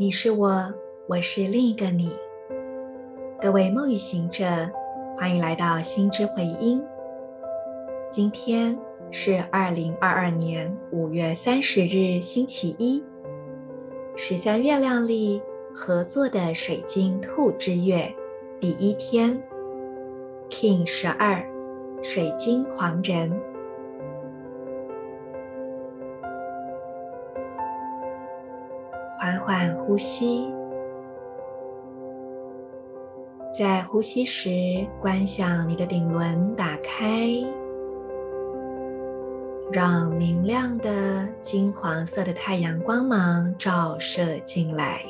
你是我，我是另一个你。各位梦与行者，欢迎来到心之回音。今天是二零二二年五月三十日，星期一，十三月亮历合作的水晶兔之月第一天，King 十二，水晶狂人。缓呼吸，在呼吸时，观想你的顶轮打开，让明亮的金黄色的太阳光芒照射进来。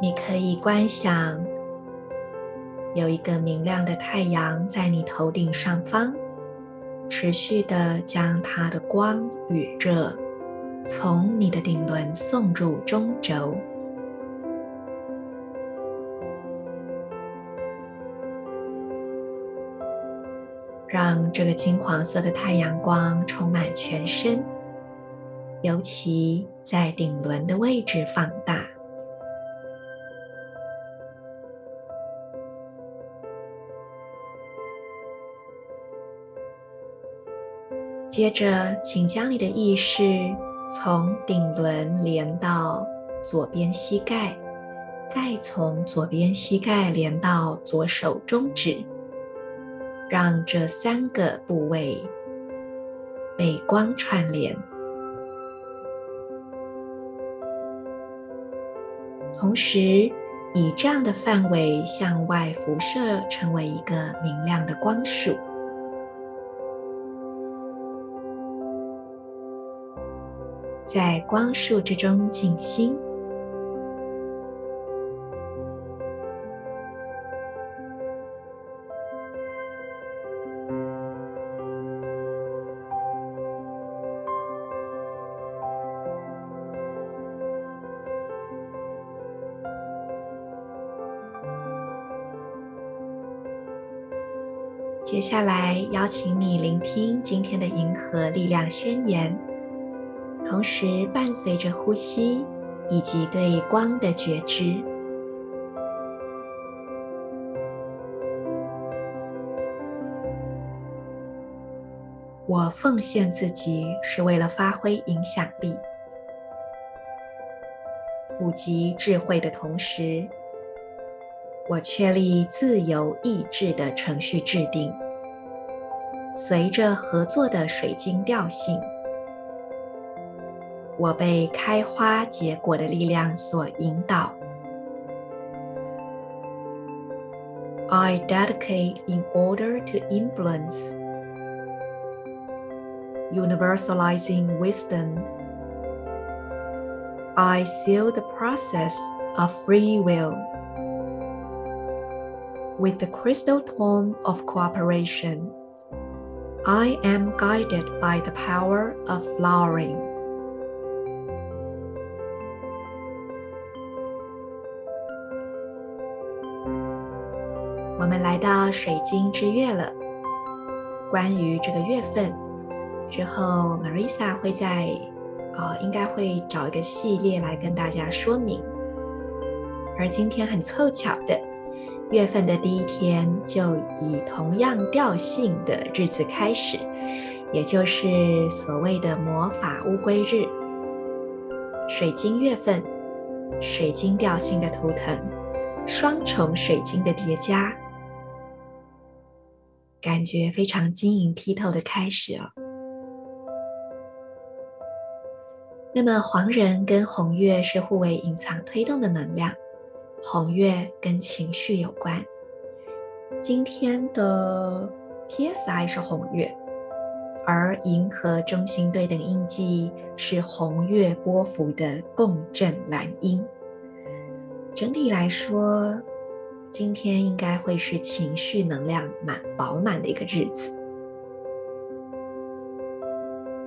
你可以观想有一个明亮的太阳在你头顶上方。持续地将它的光与热从你的顶轮送入中轴，让这个金黄色的太阳光充满全身，尤其在顶轮的位置放大。接着，请将你的意识从顶轮连到左边膝盖，再从左边膝盖连到左手中指，让这三个部位被光串联，同时以这样的范围向外辐射，成为一个明亮的光束。在光束之中静心。接下来，邀请你聆听今天的银河力量宣言。同时，伴随着呼吸以及对光的觉知，我奉献自己是为了发挥影响力、普及智慧的同时，我确立自由意志的程序制定，随着合作的水晶调性。我被开花结果的力量所引导。I dedicate in order to influence, universalizing wisdom. I seal the process of free will with the crystal tone of cooperation. I am guided by the power of flowering. 们来到水晶之月了。关于这个月份，之后 Marisa 会在啊、呃，应该会找一个系列来跟大家说明。而今天很凑巧的，月份的第一天就以同样调性的日子开始，也就是所谓的魔法乌龟日。水晶月份，水晶调性的图腾，双重水晶的叠加。感觉非常晶莹剔透的开始哦。那么黄人跟红月是互为隐藏推动的能量，红月跟情绪有关。今天的 PSI 是红月，而银河中心对等印记是红月波幅的共振蓝音。整体来说，今天应该会是情绪能量满饱满的一个日子，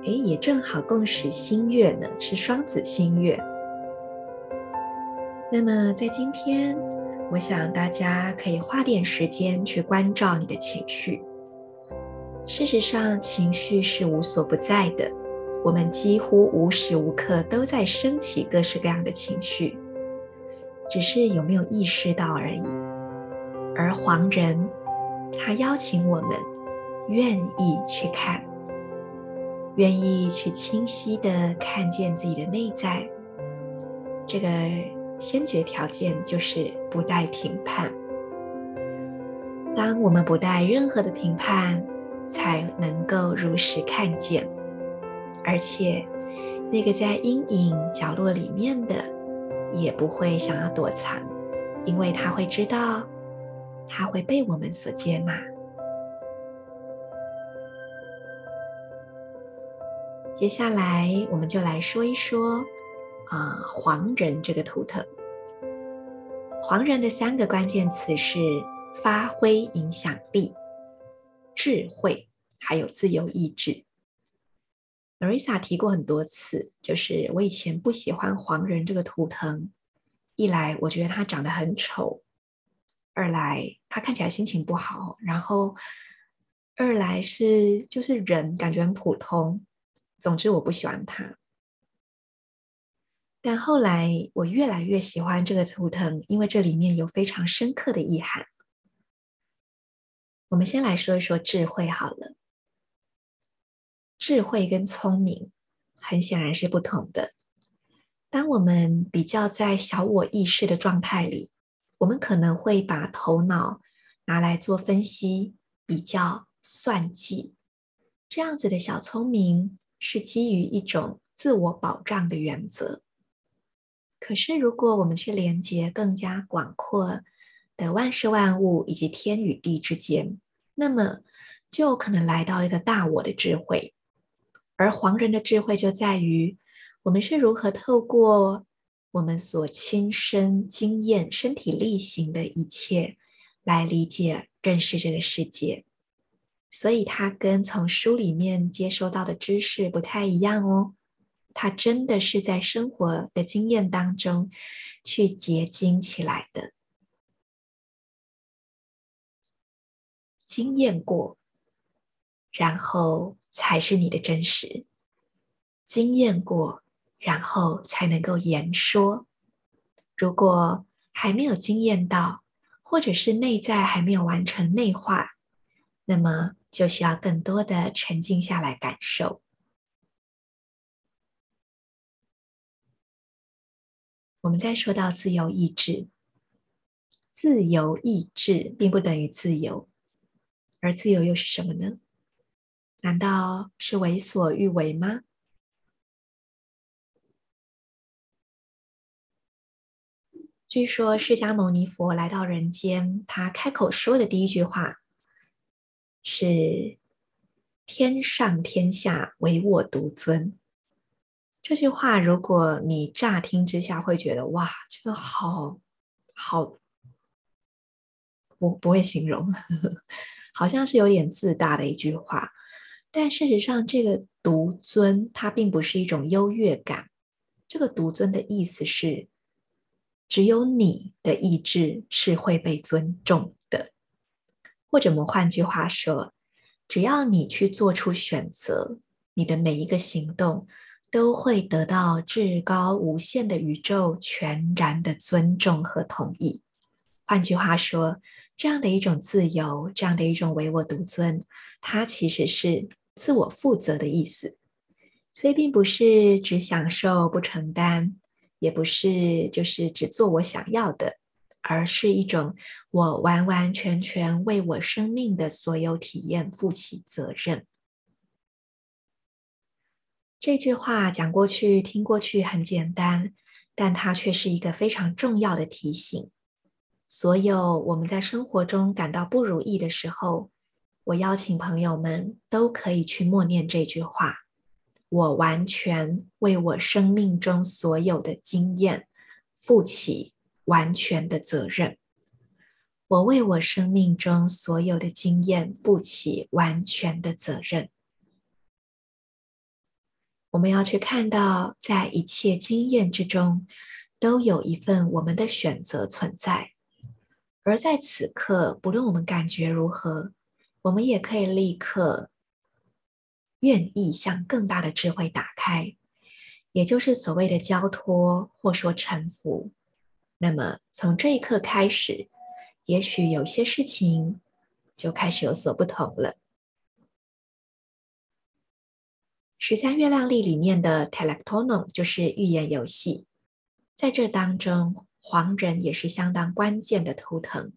诶，也正好共识新月呢，是双子新月。那么在今天，我想大家可以花点时间去关照你的情绪。事实上，情绪是无所不在的，我们几乎无时无刻都在升起各式各样的情绪，只是有没有意识到而已。而黄人，他邀请我们愿意去看，愿意去清晰地看见自己的内在。这个先决条件就是不带评判。当我们不带任何的评判，才能够如实看见。而且，那个在阴影角落里面的，也不会想要躲藏，因为他会知道，他会被我们所接纳。接下来，我们就来说一说。啊、呃，黄人这个图腾，黄人的三个关键词是发挥影响力、智慧，还有自由意志。Marisa 提过很多次，就是我以前不喜欢黄人这个图腾，一来我觉得他长得很丑，二来他看起来心情不好，然后二来是就是人感觉很普通，总之我不喜欢他。但后来我越来越喜欢这个图腾，因为这里面有非常深刻的意涵。我们先来说一说智慧好了。智慧跟聪明很显然是不同的。当我们比较在小我意识的状态里，我们可能会把头脑拿来做分析、比较、算计。这样子的小聪明是基于一种自我保障的原则。可是，如果我们去连接更加广阔的万事万物以及天与地之间，那么就可能来到一个大我的智慧。而黄人的智慧就在于，我们是如何透过我们所亲身经验、身体力行的一切来理解、认识这个世界。所以，它跟从书里面接收到的知识不太一样哦。它真的是在生活的经验当中去结晶起来的，经验过，然后才是你的真实。经验过，然后才能够言说。如果还没有经验到，或者是内在还没有完成内化，那么就需要更多的沉静下来感受。我们再说到自由意志，自由意志并不等于自由，而自由又是什么呢？难道是为所欲为吗？据说释迦牟尼佛来到人间，他开口说的第一句话是“天上天下唯我独尊”。这句话，如果你乍听之下会觉得哇，这个好好，我不会形容，好像是有点自大的一句话。但事实上，这个独尊它并不是一种优越感。这个独尊的意思是，只有你的意志是会被尊重的。或者我们换句话说，只要你去做出选择，你的每一个行动。都会得到至高无限的宇宙全然的尊重和同意。换句话说，这样的一种自由，这样的一种唯我独尊，它其实是自我负责的意思。所以，并不是只享受不承担，也不是就是只做我想要的，而是一种我完完全全为我生命的所有体验负起责任。这句话讲过去、听过去很简单，但它却是一个非常重要的提醒。所有我们在生活中感到不如意的时候，我邀请朋友们都可以去默念这句话：我完全为我生命中所有的经验负起完全的责任。我为我生命中所有的经验负起完全的责任。我们要去看到，在一切经验之中，都有一份我们的选择存在。而在此刻，不论我们感觉如何，我们也可以立刻愿意向更大的智慧打开，也就是所谓的交托或说臣服。那么从这一刻开始，也许有些事情就开始有所不同了。十三月亮历里面的 Telektonon 就是预言游戏，在这当中，黄人也是相当关键的图腾，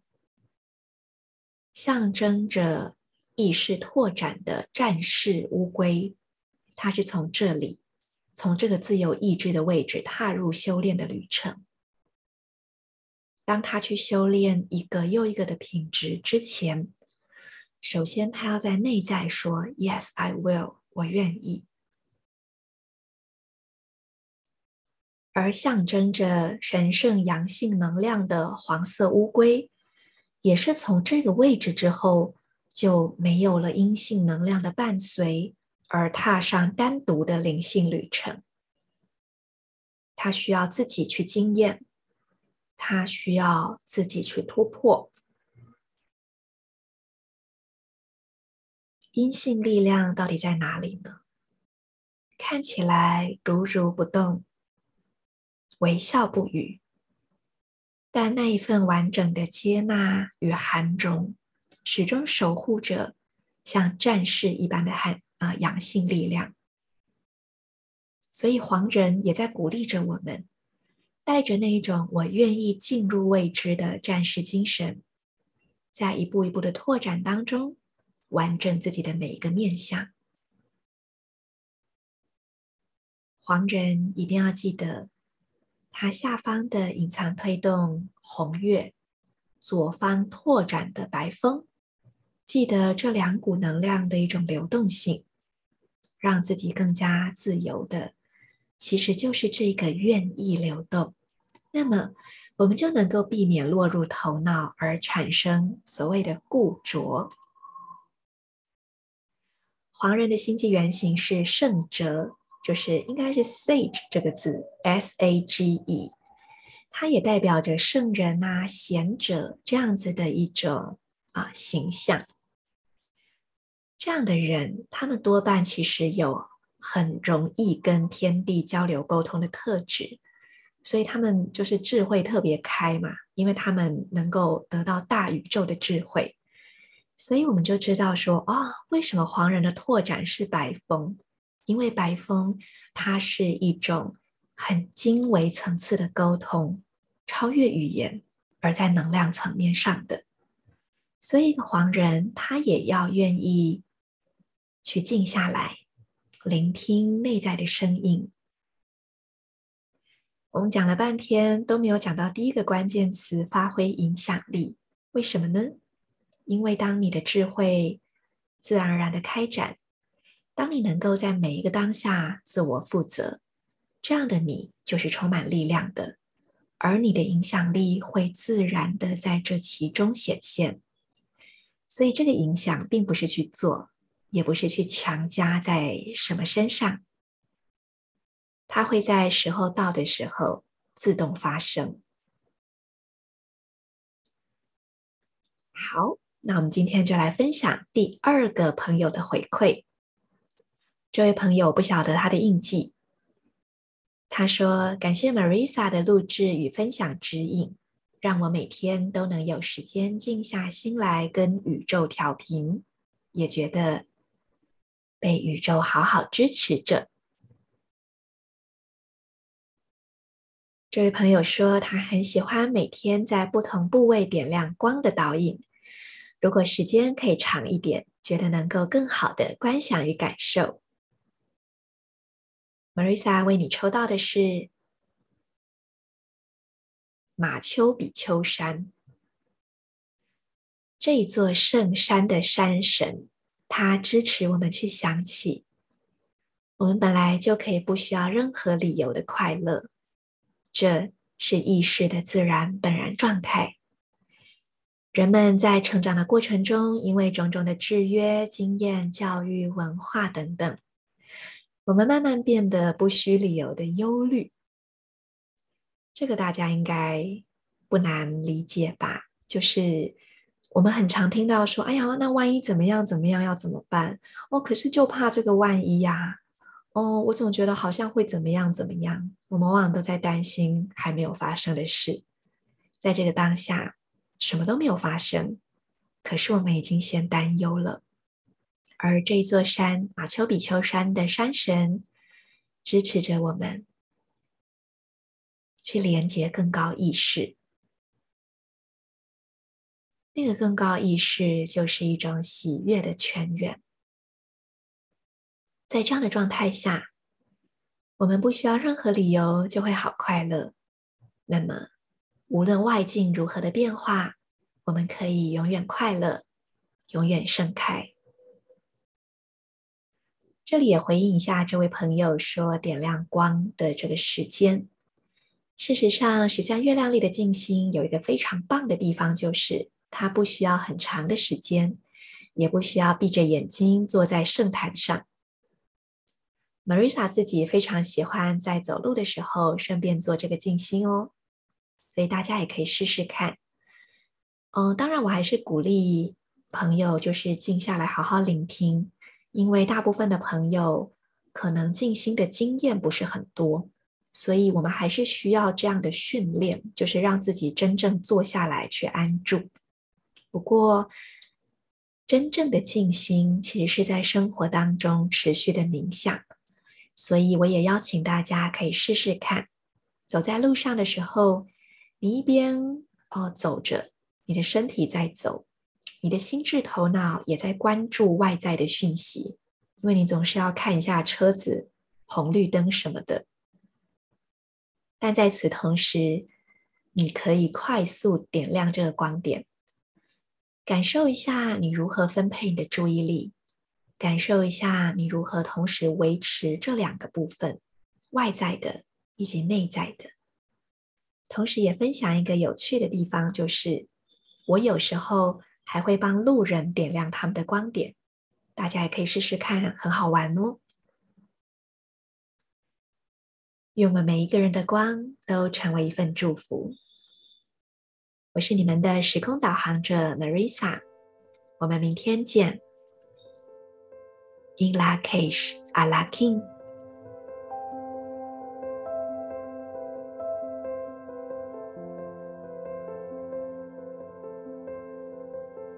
象征着意识拓展的战士乌龟，它是从这里，从这个自由意志的位置踏入修炼的旅程。当他去修炼一个又一个的品质之前，首先他要在内在说 “Yes, I will”，我愿意。而象征着神圣阳性能量的黄色乌龟，也是从这个位置之后就没有了阴性能量的伴随，而踏上单独的灵性旅程。他需要自己去经验，他需要自己去突破。阴性力量到底在哪里呢？看起来如如不动。微笑不语，但那一份完整的接纳与含容，始终守护着像战士一般的汉啊阳性力量。所以黄人也在鼓励着我们，带着那一种我愿意进入未知的战士精神，在一步一步的拓展当中，完整自己的每一个面向。黄人一定要记得。它下方的隐藏推动红月，左方拓展的白风，记得这两股能量的一种流动性，让自己更加自由的，其实就是这个愿意流动。那么，我们就能够避免落入头脑而产生所谓的固着。黄人的星际原型是圣哲。就是应该是 sage 这个字，S A G E，它也代表着圣人啊、贤者这样子的一种啊形象。这样的人，他们多半其实有很容易跟天地交流沟通的特质，所以他们就是智慧特别开嘛，因为他们能够得到大宇宙的智慧，所以我们就知道说啊、哦，为什么黄人的拓展是白风？因为白风，它是一种很精微层次的沟通，超越语言，而在能量层面上的。所以，一个黄人他也要愿意去静下来，聆听内在的声音。我们讲了半天都没有讲到第一个关键词——发挥影响力。为什么呢？因为当你的智慧自然而然的开展。当你能够在每一个当下自我负责，这样的你就是充满力量的，而你的影响力会自然的在这其中显现。所以，这个影响并不是去做，也不是去强加在什么身上，它会在时候到的时候自动发生。好，那我们今天就来分享第二个朋友的回馈。这位朋友不晓得他的印记。他说：“感谢 Marisa 的录制与分享指引，让我每天都能有时间静下心来跟宇宙调频，也觉得被宇宙好好支持着。”这位朋友说：“他很喜欢每天在不同部位点亮光的导引，如果时间可以长一点，觉得能够更好的观想与感受。” Marisa 为你抽到的是马丘比丘山，这一座圣山的山神，它支持我们去想起，我们本来就可以不需要任何理由的快乐，这是意识的自然本然状态。人们在成长的过程中，因为种种的制约、经验、教育、文化等等。我们慢慢变得不需理由的忧虑，这个大家应该不难理解吧？就是我们很常听到说：“哎呀，那万一怎么样怎么样要怎么办？”哦，可是就怕这个万一呀。哦，我总觉得好像会怎么样怎么样。我们往往都在担心还没有发生的事，在这个当下，什么都没有发生，可是我们已经先担忧了。而这一座山——马丘比丘山的山神，支持着我们去连接更高意识。那个更高意识就是一种喜悦的泉源，在这样的状态下，我们不需要任何理由就会好快乐。那么，无论外境如何的变化，我们可以永远快乐，永远盛开。这里也回应一下这位朋友说点亮光的这个时间。事实上，十三月亮里的静心有一个非常棒的地方，就是。它不需要很长的时间，也不需要闭着眼睛坐在圣坛上。Marisa 自己非常喜欢在走路的时候顺便做这个静心哦，所以大家也可以试试看。嗯，当然我还是鼓励朋友就是静下来好好聆听，因为大部分的朋友可能静心的经验不是很多。所以，我们还是需要这样的训练，就是让自己真正坐下来去安住。不过，真正的静心其实是在生活当中持续的冥想，所以我也邀请大家可以试试看。走在路上的时候，你一边哦走着，你的身体在走，你的心智头脑也在关注外在的讯息，因为你总是要看一下车子、红绿灯什么的。但在此同时，你可以快速点亮这个光点。感受一下你如何分配你的注意力，感受一下你如何同时维持这两个部分，外在的以及内在的。同时也分享一个有趣的地方，就是我有时候还会帮路人点亮他们的光点，大家也可以试试看，很好玩哦。愿我们每一个人的光都成为一份祝福。我是你们的时空导航者 Marisa，我们明天见。In La Cage, Ala K'in。